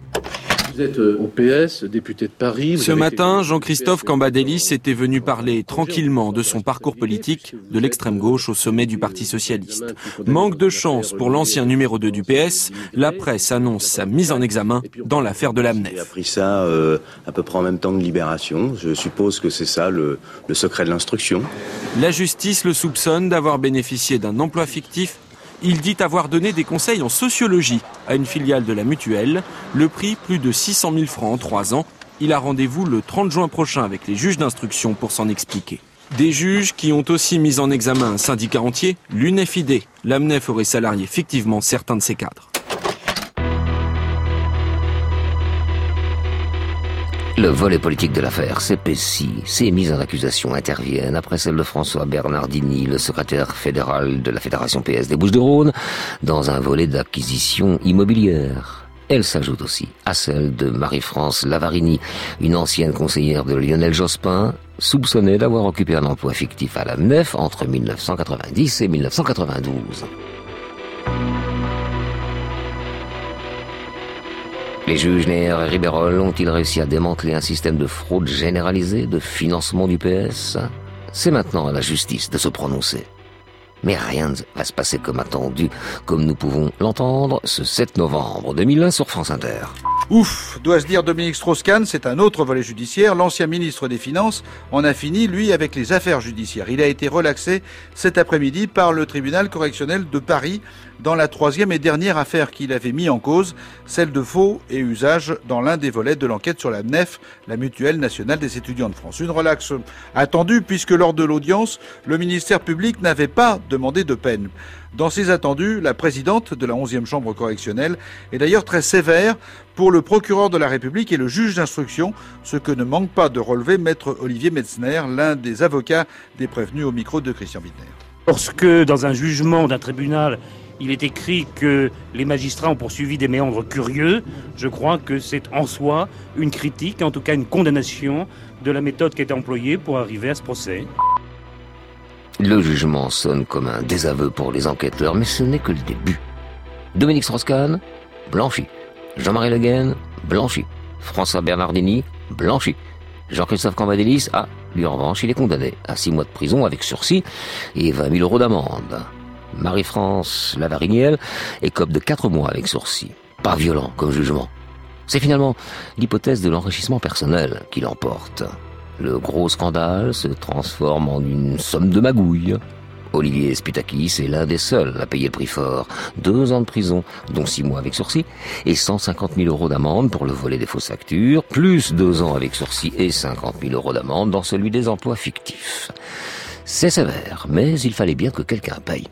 Vous êtes euh, au PS, député de Paris. Ce matin, Jean-Christophe Cambadélis était venu parler tranquillement de son parcours politique de l'extrême gauche au sommet du Parti socialiste. Manque de chance pour l'ancien numéro 2 du PS, la presse annonce sa mise en examen dans l'affaire de l'AMNEF. appris ça euh, à peu près en même temps que Libération. Je suppose que c'est ça le, le secret de l'instruction. La justice le soupçonne d'avoir bénéficié d'un emploi fictif. Il dit avoir donné des conseils en sociologie à une filiale de la Mutuelle. Le prix, plus de 600 000 francs en trois ans. Il a rendez-vous le 30 juin prochain avec les juges d'instruction pour s'en expliquer. Des juges qui ont aussi mis en examen un syndicat entier, l'UNEFID. L'AMNEF aurait salarié fictivement certains de ses cadres. Le volet politique de l'affaire s'épaissit. Ces mises en accusation interviennent après celle de François Bernardini, le secrétaire fédéral de la Fédération PS des Bouches-du-Rhône, dans un volet d'acquisition immobilière. Elle s'ajoute aussi à celle de Marie-France Lavarini, une ancienne conseillère de Lionel Jospin, soupçonnée d'avoir occupé un emploi fictif à la MNEF entre 1990 et 1992. Les juges Neher et Ribérol ont-ils réussi à démanteler un système de fraude généralisée, de financement du PS C'est maintenant à la justice de se prononcer. Mais rien ne va se passer comme attendu, comme nous pouvons l'entendre ce 7 novembre 2001 sur France Inter. Ouf, doit-se dire Dominique Strauss-Kahn, c'est un autre volet judiciaire. L'ancien ministre des Finances en a fini, lui, avec les affaires judiciaires. Il a été relaxé cet après-midi par le tribunal correctionnel de Paris dans la troisième et dernière affaire qu'il avait mis en cause, celle de faux et usage dans l'un des volets de l'enquête sur la MNEF, la Mutuelle nationale des étudiants de France. Une relaxe attendue puisque lors de l'audience, le ministère public n'avait pas demandé de peine. Dans ces attendus, la présidente de la 11e chambre correctionnelle est d'ailleurs très sévère pour le procureur de la République et le juge d'instruction, ce que ne manque pas de relever maître Olivier Metzner, l'un des avocats des prévenus au micro de Christian Wittner. Lorsque, dans un jugement d'un tribunal, il est écrit que les magistrats ont poursuivi des méandres curieux, je crois que c'est en soi une critique, en tout cas une condamnation de la méthode qui a employée pour arriver à ce procès. Le jugement sonne comme un désaveu pour les enquêteurs, mais ce n'est que le début. Dominique Strauss-Kahn, blanchi. Jean-Marie Le blanchi. François Bernardini, blanchi. Jean-Christophe Cambadélis, ah, lui en revanche, il est condamné à six mois de prison avec sursis et 20 000 euros d'amende. Marie-France Lavariniel écope de quatre mois avec sursis. Pas violent comme jugement. C'est finalement l'hypothèse de l'enrichissement personnel qui l'emporte. Le gros scandale se transforme en une somme de magouilles. Olivier Sputakis est l'un des seuls à payer le prix fort. Deux ans de prison, dont six mois avec sursis, et 150 000 euros d'amende pour le volet des fausses factures, plus deux ans avec sursis et 50 000 euros d'amende dans celui des emplois fictifs. C'est sévère, mais il fallait bien que quelqu'un paye.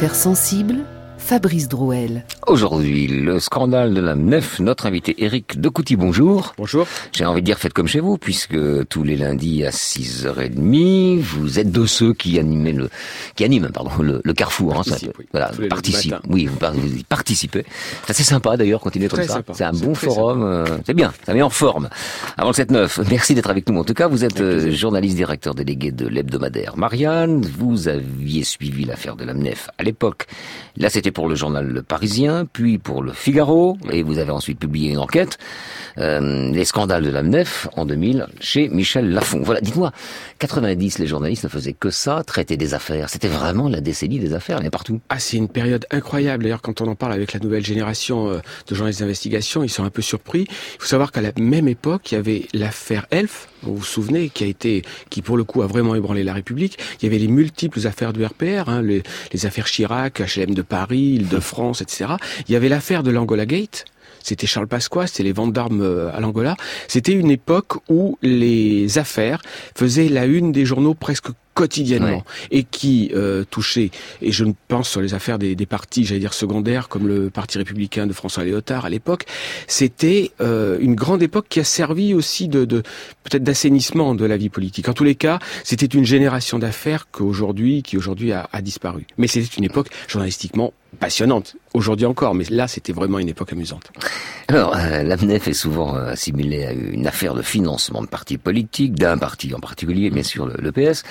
Affaires sensibles, Fabrice Drouel. Aujourd'hui, le scandale de la nef. Notre invité Eric Decouty, bonjour. Bonjour. J'ai envie de dire faites comme chez vous, puisque tous les lundis à 6h30, vous êtes de ceux qui animaient le, qui animent, pardon, le, le carrefour. hein, ça oui. Voilà, lundis participe. Oui, vous, vous participez. C'est assez sympa d'ailleurs, continuez comme ça. sympa. C'est un bon forum. euh, c'est bien, ça met en forme. Avant le 7-9, merci d'être avec nous. En tout cas, vous êtes euh, journaliste directeur délégué de l'hebdomadaire Marianne. Vous aviez suivi l'affaire de la MNEF à l'époque. Là, c'était pour le journal Le Parisien, puis pour le Figaro, et vous avez ensuite publié une enquête, euh, les scandales de la MNEF en 2000 chez Michel Lafon. Voilà, dites-moi, 90, les journalistes ne faisaient que ça, traiter des affaires. C'était vraiment la décennie des affaires, a partout. Ah, c'est une période incroyable. D'ailleurs, quand on en parle avec la nouvelle génération euh, de journalistes d'investigation, ils sont un peu surpris. Il faut savoir qu'à la même époque, il y avait l'affaire Elf, vous vous souvenez, qui a été, qui pour le coup a vraiment ébranlé la République? Il y avait les multiples affaires du RPR, hein, les, les affaires Chirac, HLM de Paris, Île-de-France, etc. Il y avait l'affaire de l'Angola Gate. C'était Charles Pasqua, c'était les ventes d'armes euh, à l'Angola. C'était une époque où les affaires faisaient la une des journaux presque quotidiennement et qui euh, touchait, et je ne pense sur les affaires des, des partis, j'allais dire secondaires, comme le Parti républicain de François Léotard à l'époque, c'était euh, une grande époque qui a servi aussi de, de peut-être d'assainissement de la vie politique. En tous les cas, c'était une génération d'affaires qu'aujourd'hui, qui aujourd'hui a, a disparu. Mais c'était une époque journalistiquement passionnante. Aujourd'hui encore, mais là, c'était vraiment une époque amusante. Alors, euh, l'AMNEF est souvent euh, assimilée à une affaire de financement de partis politiques, d'un parti en particulier, bien sûr le, le PS.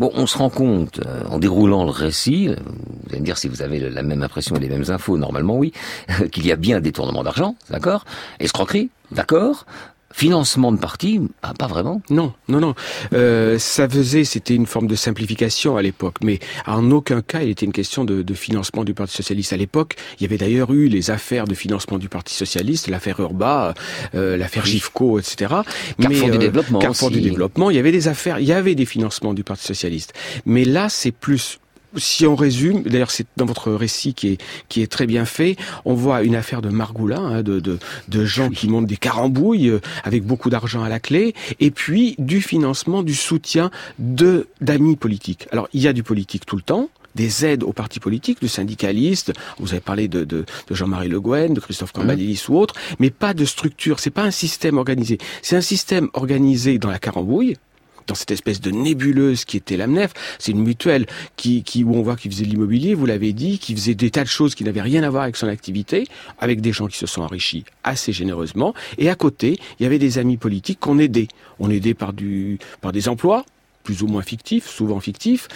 Bon, on se rend compte, euh, en déroulant le récit, euh, vous allez me dire si vous avez la même impression et les mêmes infos, normalement oui, qu'il y a bien détournement d'argent, d'accord? Escroquerie, d'accord? Financement de parti ah, Pas vraiment. Non, non, non. Euh, ça faisait, c'était une forme de simplification à l'époque, mais en aucun cas il était une question de, de financement du Parti socialiste. À l'époque, il y avait d'ailleurs eu les affaires de financement du Parti socialiste, l'affaire Urba, euh, l'affaire Gifco, etc. Carrefour mais, du euh, développement Carrefour aussi. du développement. Il y avait des affaires, il y avait des financements du Parti socialiste. Mais là, c'est plus si on résume, d'ailleurs c'est dans votre récit qui est qui est très bien fait, on voit une affaire de Margoula, hein, de, de de gens qui montent des carambouilles euh, avec beaucoup d'argent à la clé, et puis du financement, du soutien de d'amis politiques. Alors il y a du politique tout le temps, des aides aux partis politiques, de syndicalistes. Vous avez parlé de, de, de Jean-Marie Le Guen, de Christophe Cambadélis ou autres, mais pas de structure. C'est pas un système organisé. C'est un système organisé dans la carambouille dans cette espèce de nébuleuse qui était l'AMNEF. C'est une mutuelle qui, qui, où on voit qu'il faisait de l'immobilier, vous l'avez dit, qui faisait des tas de choses qui n'avaient rien à voir avec son activité, avec des gens qui se sont enrichis assez généreusement. Et à côté, il y avait des amis politiques qu'on aidait. On aidait par, du, par des emplois, plus ou moins fictifs, souvent fictifs,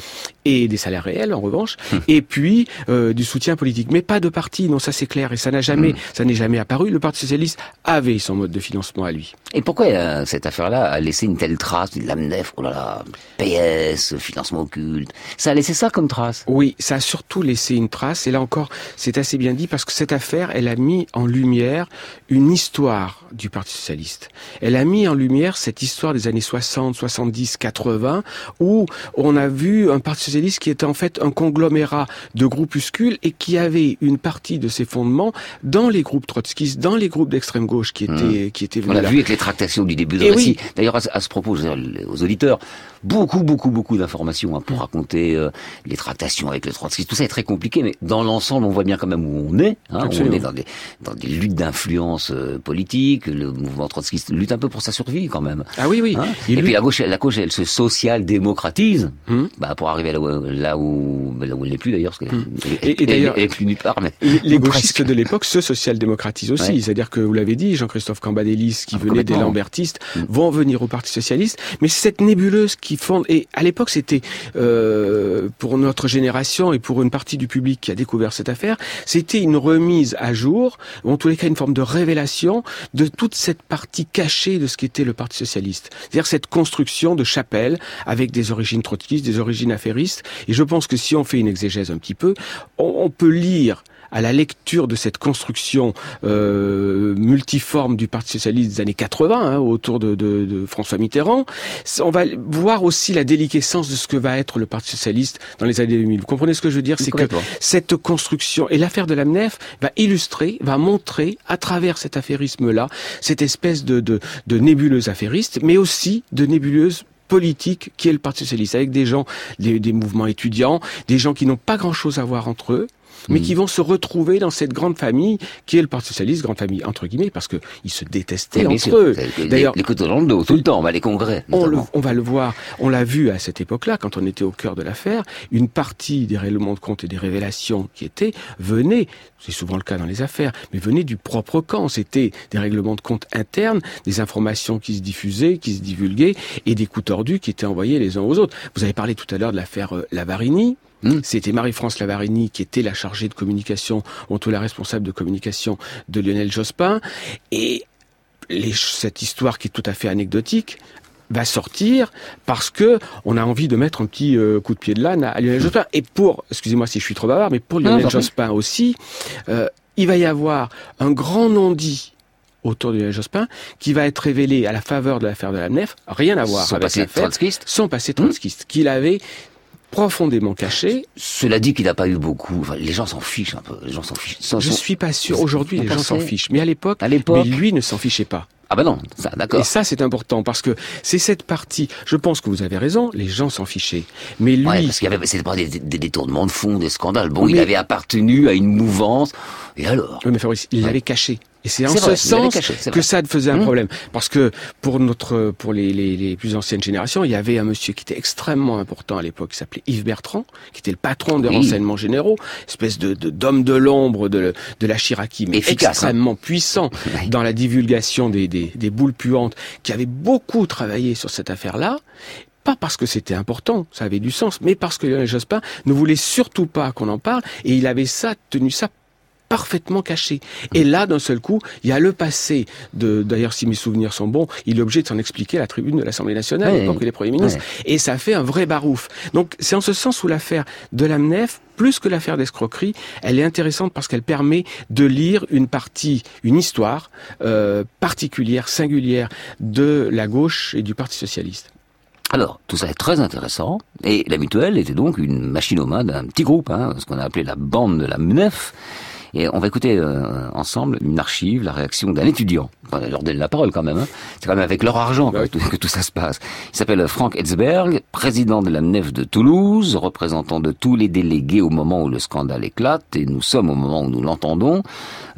et des salaires réels en revanche, et puis euh, du soutien politique. Mais pas de parti, non, ça c'est clair, et ça n'a jamais, ça n'est jamais apparu. Le Parti socialiste avait son mode de financement à lui. Et pourquoi euh, cette affaire-là a laissé une telle trace L'AMNEF, oh là là, PS, financement occulte, ça a laissé ça comme trace? Oui, ça a surtout laissé une trace, et là encore, c'est assez bien dit, parce que cette affaire, elle a mis en lumière une histoire du Parti socialiste. Elle a mis en lumière cette histoire des années 60, 70, 80, où on a vu un Parti socialiste qui était en fait un conglomérat de groupuscules et qui avait une partie de ses fondements dans les groupes trotskistes, dans les groupes d'extrême gauche qui étaient, qui étaient On venus l'a là. vu avec les tractations du début de récit. oui. D'ailleurs, à, ce- propos, aux auditeurs, beaucoup, beaucoup, beaucoup d'informations hein, pour raconter euh, les tractations avec le trotskisme. Tout ça est très compliqué, mais dans l'ensemble, on voit bien quand même où on est. Hein, on est dans des, dans des luttes d'influence euh, politique. Le mouvement trotskiste lutte un peu pour sa survie quand même. Ah oui, oui. Hein Et lui- puis la gauche, la gauche, elle se social-démocratise, Hum. bah, pour arriver là où, là où, là où elle n'est plus d'ailleurs, parce qu'elle Et- d'ailleurs- elle est plus nulle part. Mais Les, gauchistes de l'époque se social-démocratisent aussi. Ouais. C'est-à-dire que, vous l'avez dit, Jean-Christophe Cambadélis, qui Ah, venait des. Lambertistes, vont venir au Parti Socialiste. Mais cette nébuleuse qui fonde... Et à l'époque, c'était, euh, pour notre génération et pour une partie du public qui a découvert cette affaire, c'était une remise à jour, ou en tous les cas une forme de révélation de toute cette partie cachée de ce qu'était le Parti Socialiste. C'est-à-dire cette construction de chapelle avec des origines trotskistes, des origines affairistes. Et je pense que si on fait une exégèse un petit peu, on, on peut lire à la lecture de cette construction euh, multiforme du Parti socialiste des années 80 hein, autour de, de, de François Mitterrand, on va voir aussi la déliquescence de ce que va être le Parti socialiste dans les années 2000. Vous comprenez ce que je veux dire? C'est que cette construction et l'affaire de l'AMNEF va illustrer, va montrer à travers cet affairisme-là cette espèce de, de, de nébuleuse affairiste, mais aussi de nébuleuse politique qui est le Parti socialiste, avec des gens, des, des mouvements étudiants, des gens qui n'ont pas grand-chose à voir entre eux, mais qui vont se retrouver dans cette grande famille qui est le Parti socialiste, grande famille entre guillemets, parce que ils se détestaient Oui, entre sûr. eux. Les- D'ailleurs, les couteaux dans le dos, tout le temps, on va les congrès. on, le- on va le voir, on l'a vu à cette époque-là, quand on était au cœur de l'affaire, une partie des règlements de compte et des révélations qui étaient venaient, c'est souvent le cas dans les affaires, mais venaient du propre camp. C'était des règlements de compte internes, des informations qui se diffusaient, qui se divulguaient, et des coups tordus qui étaient envoyés les uns aux autres. Vous avez parlé tout à l'heure de l'affaire euh, Lavarini. C'était Marie-France Lavarini qui était la chargée de communication, ou en tout la responsable de communication de Lionel Jospin. Et les- cette histoire qui est tout à fait anecdotique va sortir parce que on a envie de mettre un petit euh, coup de pied de l'âne à, Lionel Jospin. Et pour, excusez-moi si je suis trop bavard, mais pour Lionel. Jospin aussi, euh, il va y avoir un grand non-dit autour de Lionel Jospin, qui va être révélé à la faveur de l'affaire de la nef, rien à voir Son avec l'affaire, son passé trotskiste, qu'il avait profondément caché. Cela dit qu'il n'a pas eu beaucoup. Enfin, les gens s'en fichent un peu. Les gens s'en fichent. Je s'en- suis pas sûr. Aujourd'hui, les gens s'en fichent. Mais à l'époque, À l'époque- lui ne s'en fichait pas. Ah ben non, ça, d'accord. Et ça, c'est important parce que c'est cette partie. Je pense que vous avez raison. Les gens s'en fichaient. Mais lui, Ouais, parce qu'il y avait, c'était pas des, détournements de fonds, des scandales. Bon, il avait appartenu à une mouvance. Et alors Oui, mais Fabrice, il Ouais. l'avait caché. Et c'est en ce vrai, sens caché, que ça faisait un Mmh. problème. Parce que pour notre, pour les, les, les plus anciennes générations, il y avait un monsieur qui était extrêmement important à l'époque, qui s'appelait Yves Bertrand, qui était le patron des Oui. renseignements généraux, espèce de d'homme de, l'ombre de, de la Chiraki, mais Efficace, hein. extrêmement puissant dans la divulgation des, des, boules puantes, qui avait beaucoup travaillé sur cette affaire-là. Pas parce que c'était important, ça avait du sens, mais parce que Lionel Jospin ne voulait surtout pas qu'on en parle, et il avait ça, tenu ça parfaitement caché. Et là, d'un seul coup, il y a le passé de, d'ailleurs, si mes souvenirs sont bons, il est obligé de s'en expliquer à la tribune de l'Assemblée nationale, Ouais. à l'époque où il est Premier ministre. Et ça fait un vrai barouf. Donc, c'est en ce sens où l'affaire de l'AMNEF, plus que l'affaire d'escroquerie, elle est intéressante parce qu'elle permet de lire une partie, une histoire euh, particulière, singulière de la gauche et du Parti socialiste. Alors, tout ça est très intéressant. Et la mutuelle était donc une machine aux mains d'un petit groupe, hein, ce qu'on a appelé la bande de la MNEF. Et on va écouter euh, ensemble une archive, la réaction d'un étudiant. Enfin, leur donne la parole quand même. Hein. C'est quand même avec leur argent que, tout, que tout ça se passe. Il s'appelle Frank Etzberg, président de la MNEF de Toulouse, représentant de tous les délégués au moment où le scandale éclate. Et nous sommes au moment où nous l'entendons,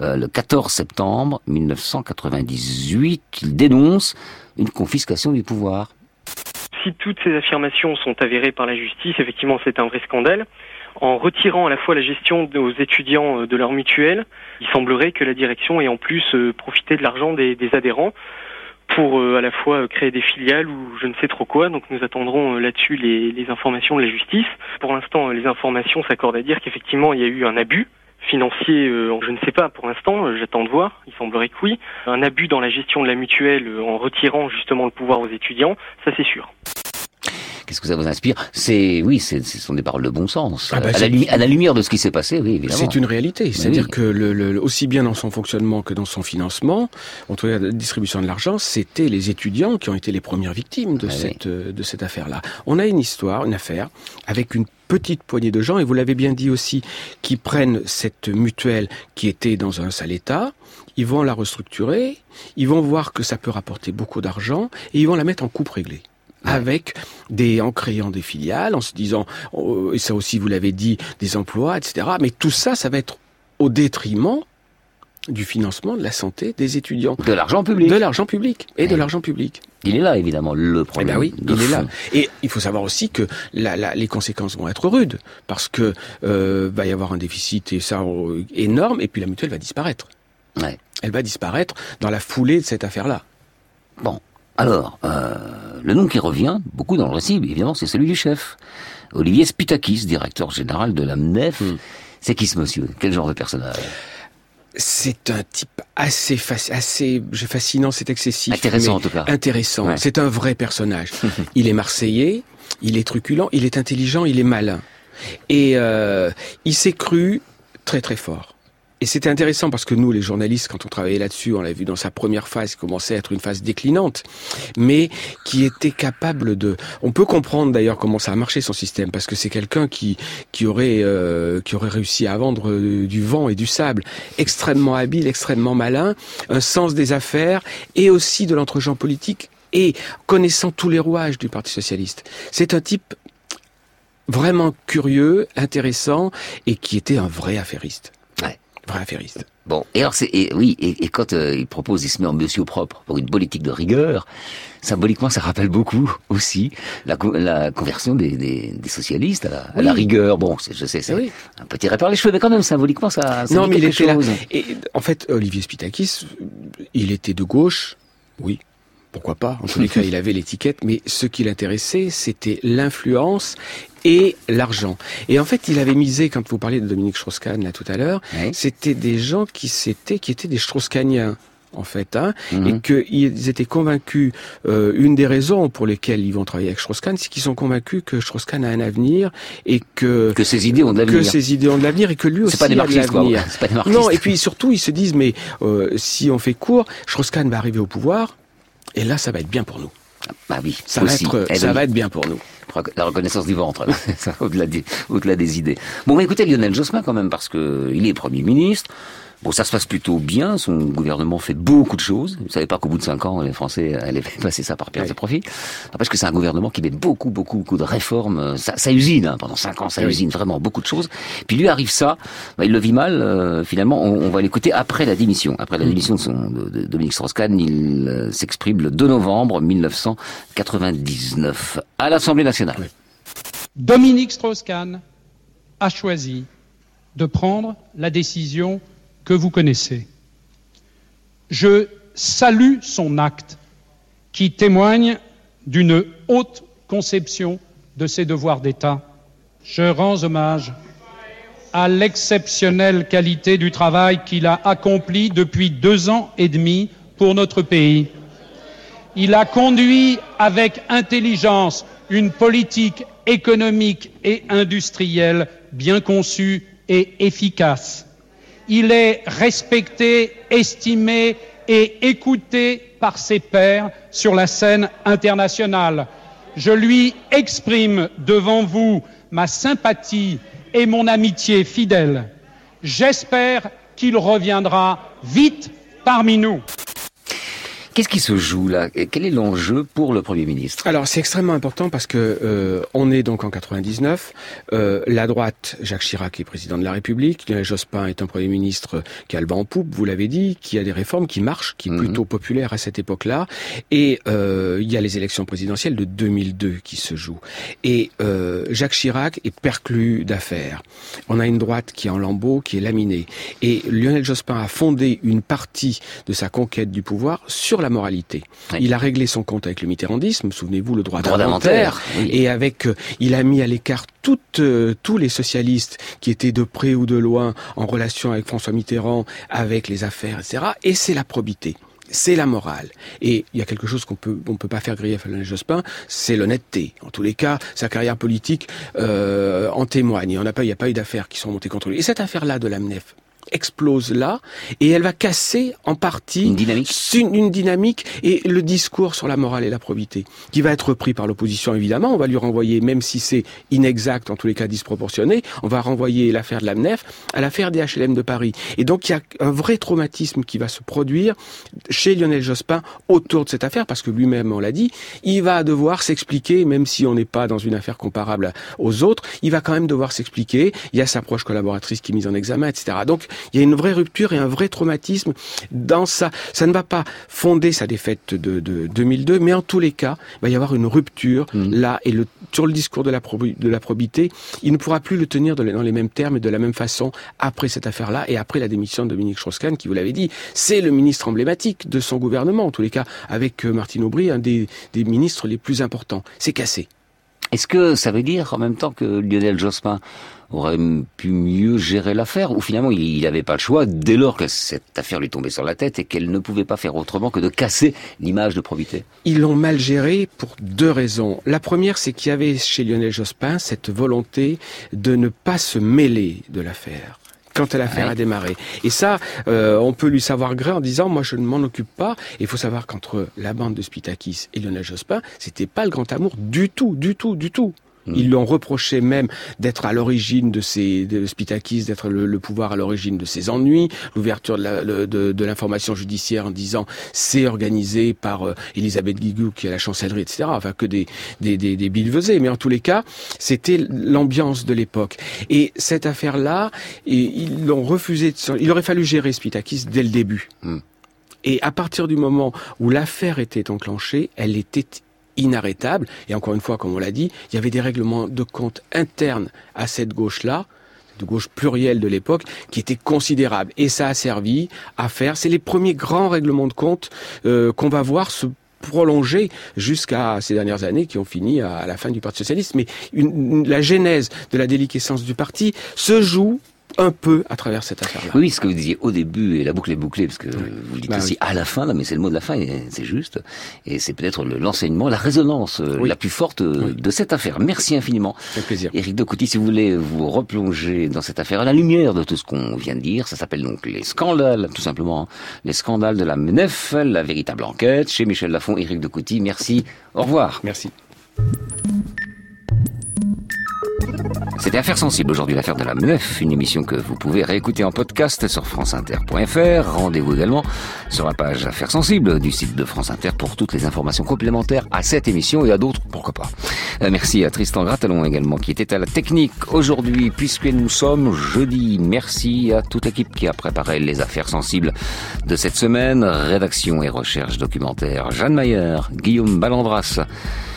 euh, le 14 septembre 1998. Il dénonce une confiscation du pouvoir. Si toutes ces affirmations sont avérées par la justice, effectivement, c'est un vrai scandale. En retirant à la fois la gestion aux étudiants euh, de leur mutuelle, il semblerait que la direction ait en plus euh, profité de l'argent des, adhérents pour euh, à la fois créer des filiales ou je ne sais trop quoi. Donc nous attendrons là-dessus les, informations de la justice. Pour l'instant, les informations s'accordent à dire qu'effectivement il y a eu un abus financier, je ne sais pas pour l'instant, j'attends de voir, il semblerait que oui. Un abus dans la gestion de la mutuelle en retirant justement le pouvoir aux étudiants, ça c'est sûr. Qu'est-ce que ça vous inspire? C'est oui, c'est ce sont des paroles de bon sens. Ah bah, à, la à la lumière de ce qui s'est passé, oui, évidemment. C'est une réalité. C'est-à-dire oui. que le, le- aussi bien dans son fonctionnement que dans son financement, en tout cas la distribution de l'argent, c'était les étudiants qui ont été les premières victimes de Ah cette euh, de cette affaire-là. On a une histoire, une affaire avec une petite poignée de gens, et vous l'avez bien dit aussi, qui prennent cette mutuelle qui était dans un sale état, ils vont la restructurer, ils vont voir que ça peut rapporter beaucoup d'argent, et ils vont la mettre en coupe réglée avec des en créant des filiales, en se disant oh, et ça aussi vous l'avez dit des emplois, etc. Mais tout ça, ça va être au détriment du financement de la santé des étudiants, de l'argent public, de l'argent public et de l'argent public. Il est là, évidemment, le Eh problème. ben oui, de il est là. Et il faut savoir aussi que la, la- les conséquences vont être rudes parce que euh, va y avoir un déficit et ça euh, énorme, et puis la mutuelle va disparaître. Ouais. Elle va disparaître dans la foulée de cette affaire-là. Bon, alors, euh, le nom qui revient beaucoup dans le récit, évidemment, c'est celui du chef. Olivier Spitakis, directeur général de la MNEF. Hmm. C'est qui ce monsieur? Quel genre de personnage? C'est un type assez faci- assez fascinant, c'est excessif. Intéressant, en tout cas. Intéressant. Ouais. C'est un vrai personnage. il est marseillais, il est truculent, il est intelligent, il est malin. Et euh, il s'est cru très très fort. Et c'était intéressant parce que nous, les journalistes, quand on travaillait là-dessus, on l'a vu dans sa première phase, qui commençait à être une phase déclinante, mais qui était capable de. On peut comprendre d'ailleurs comment ça a marché son système, parce que c'est quelqu'un qui qui aurait euh, qui aurait réussi à vendre euh, du vent et du sable, extrêmement habile, extrêmement malin, un sens des affaires et aussi de l'entregent politique et connaissant tous les rouages du Parti socialiste. C'est un type vraiment curieux, intéressant et qui était un vrai affairiste. Vrai affairiste. Bon, et alors c'est et, oui, et, et quand euh, il propose, il se met en monsieur propre pour une politique de rigueur. Symboliquement, ça rappelle beaucoup aussi la, co- la conversion des, des, des socialistes à la, à la Oui. rigueur. Bon, je sais, c'est Oui. un peu tiré par les cheveux, mais quand même symboliquement, ça. ça non, mais il était là. Et en fait, Olivier Spitakis, il était de gauche, oui. Pourquoi pas En tous les cas, il avait l'étiquette, mais ce qui l'intéressait, c'était l'influence et l'argent. Et en fait, il avait misé, quand vous parliez de Dominique Strauss-Kahn là tout à l'heure, c'était des gens qui s'étaient, qui étaient des Strauss-Kahniens en fait, hein, Mhm. et qu'ils étaient convaincus. euh, une des raisons pour lesquelles ils vont travailler avec Strauss-Kahn, c'est qu'ils sont convaincus que Strauss-Kahn a un avenir et que que ses idées ont de l'avenir. que ses idées ont de l'avenir et que lui C'est aussi pas des a de l'avenir. Non, et puis surtout, ils se disent, mais euh, si on fait court, Strauss-Kahn va arriver au pouvoir, et là, ça va être bien pour nous. Bah oui, Ça, va, être, Eh ça oui. va être bien pour nous. La reconnaissance du ventre, au-delà des, idées. Bon, bah, écoutez Lionel Jospin quand même, parce que il est Premier ministre. Bon, ça se passe plutôt bien. Son gouvernement fait beaucoup de choses. Vous savez pas qu'au bout de cinq ans, les Français allaient passer ça par perte de profit. Parce que c'est un gouvernement qui met beaucoup, beaucoup, beaucoup de réformes. Ça, ça usine hein. pendant cinq ans. Ça Oui. usine vraiment beaucoup de choses. Puis lui arrive ça. Bah, il le vit mal. euh, finalement, on, on va l'écouter après la démission. Après la démission de, son, de, de Dominique Strauss-Kahn, il euh, s'exprime le 2 novembre 1999 à l'Assemblée nationale. Dominique Strauss-Kahn a choisi de prendre la décision que vous connaissez. Je salue son acte qui témoigne d'une haute conception de ses devoirs d'État. Je rends hommage à l'exceptionnelle qualité du travail qu'il a accompli depuis deux ans et demi pour notre pays. Il a conduit avec intelligence une politique économique et industrielle bien conçue et efficace. Il est respecté, estimé et écouté par ses pairs sur la scène internationale. Je lui exprime devant vous ma sympathie et mon amitié fidèle. J'espère qu'il reviendra vite parmi nous. Qu'est-ce qui se joue là? Quel est l'enjeu pour le Premier ministre? Alors c'est extrêmement important parce que euh, on est donc en 99. Euh, la droite, Jacques Chirac est président de la République. Lionel Jospin est un Premier ministre qui a le vent en poupe, vous l'avez dit, qui a des réformes, qui marchent, qui est Mhm. plutôt populaire à cette époque-là. Et euh, il y a les élections présidentielles de 2002 qui se jouent. Et euh, Jacques Chirac est perclus d'affaires. On a une droite qui est en lambeaux, qui est laminée. Et Lionel Jospin a fondé une partie de sa conquête du pouvoir sur la moralité. Il a réglé son compte avec le mitterrandisme, souvenez-vous, le droit, Droit d'inventaire. oui. Et avec, euh, il a mis à l'écart toutes, euh, tous les socialistes qui étaient de près ou de loin en relation avec François Mitterrand, avec les affaires, etc. Et c'est la probité. C'est la morale. Et il y a quelque chose qu'on peut, on peut pas faire griller à Lionel Jospin, c'est l'honnêteté. En tous les cas, sa carrière politique euh, en témoigne. Et on n'a pas, il n'y a pas eu d'affaires qui sont montées contre lui. Et cette affaire-là de l'AMNEF explose là et elle va casser en partie une dynamique. Une, dynamique et le discours sur la morale et la probité qui va être repris par l'opposition évidemment. On va lui renvoyer même si c'est inexact en tous les cas disproportionné on va renvoyer l'affaire de l'AMNEF à l'affaire des HLM de Paris. Et donc il y a un vrai traumatisme qui va se produire chez Lionel Jospin autour de cette affaire parce que lui-même on l'a dit il va devoir s'expliquer même si on n'est pas dans une affaire comparable aux autres il va quand même devoir s'expliquer. Il y a sa proche collaboratrice qui est mise en examen etc donc il y a une vraie rupture et un vrai traumatisme dans ça. Ça ne va pas fonder sa défaite de, de 2002, mais en tous les cas, il va y avoir une rupture là et le, sur le discours de la, probi- de la probité, il ne pourra plus le tenir de- dans les mêmes termes et de la même façon après cette affaire-là et après la démission de Dominique Strauss-Kahn, qui vous l'avez dit, c'est le ministre emblématique de son gouvernement, en tous les cas, avec euh, Martine Aubry, un des, des ministres les plus importants. C'est cassé. Est-ce que ça veut dire en même temps que Lionel Jospin aurait pu mieux gérer l'affaire ou finalement il n'avait pas le choix dès lors que cette affaire lui tombait sur la tête et qu'elle ne pouvait pas faire autrement que de casser l'image de probité Ils l'ont mal géré pour deux raisons. La première, c'est qu'il y avait chez Lionel Jospin cette volonté de ne pas se mêler de l'affaire quand l'affaire a démarré. Et ça, euh, on peut lui savoir gré en disant, moi je ne m'en occupe pas. Il faut savoir qu'entre la bande de Spitakis et Lionel Jospin, c'était pas le grand amour du tout, du tout, du tout. Ils lui ont reproché même d'être à l'origine de ces de Spitakis, d'être le, le pouvoir à l'origine de ses ennuis, l'ouverture de le- de, de l'information judiciaire en disant c'est organisé par euh, Elisabeth Guigou qui est à la chancellerie, etc. Enfin que des des des, des billevesées. mais en tous les cas c'était l'ambiance de l'époque. Et cette affaire-là, et ils l'ont refusé. De, il aurait fallu gérer Spitakis dès le début. Et à partir du moment où l'affaire était enclenchée, elle était inarrêtable. Et encore une fois, comme on l'a dit, il y avait des règlements de compte internes à cette gauche-là de gauche plurielle de l'époque, qui étaient considérables. Et ça a servi à faire, c'est les premiers grands règlements de compte euh, qu'on va voir se prolonger jusqu'à ces dernières années qui ont fini à, la fin du Parti Socialiste. Mais une- une- la genèse de la déliquescence du parti se joue un peu à travers cette affaire-là. Oui, ce que vous disiez au début, et la boucle est bouclée, parce que vous dites Bah aussi oui. à la fin, là, mais c'est le mot de la fin, et c'est juste. Et c'est peut-être le- l'enseignement, la résonance euh, la plus forte euh, de cette affaire. Merci infiniment. Avec plaisir. Éric de Couty, si vous voulez vous replonger dans cette affaire à la lumière de tout ce qu'on vient de dire, ça s'appelle donc les scandales, tout simplement. hein. Les scandales de la MNEF, la véritable enquête, chez Michel Lafon, Éric de Couty. Merci. Au revoir. Merci. C'était Affaires sensibles aujourd'hui, l'affaire de la MNEF, une émission que vous pouvez réécouter en podcast sur franceinter.fr. Rendez-vous également sur la page Affaires sensibles du site de France Inter pour toutes les informations complémentaires à cette émission et à d'autres, pourquoi pas. Euh, merci à Tristan Grattalon également qui était à la technique aujourd'hui puisque nous sommes jeudi. Merci à toute l'équipe qui a préparé les affaires sensibles de cette semaine. Rédaction et recherche documentaire Jeanne Mayer, Guillaume Ballandras.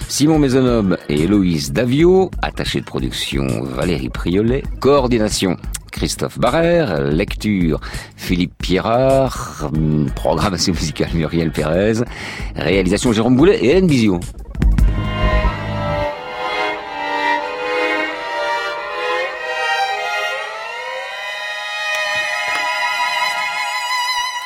Simon Maisonneuve et Héloïse Davio, attaché de production Valérie Priolet, coordination Christophe Barrère, lecture Philippe Pierrard, programmation musicale Muriel Pérez, réalisation Jérôme Boulet et Hélène Bizio.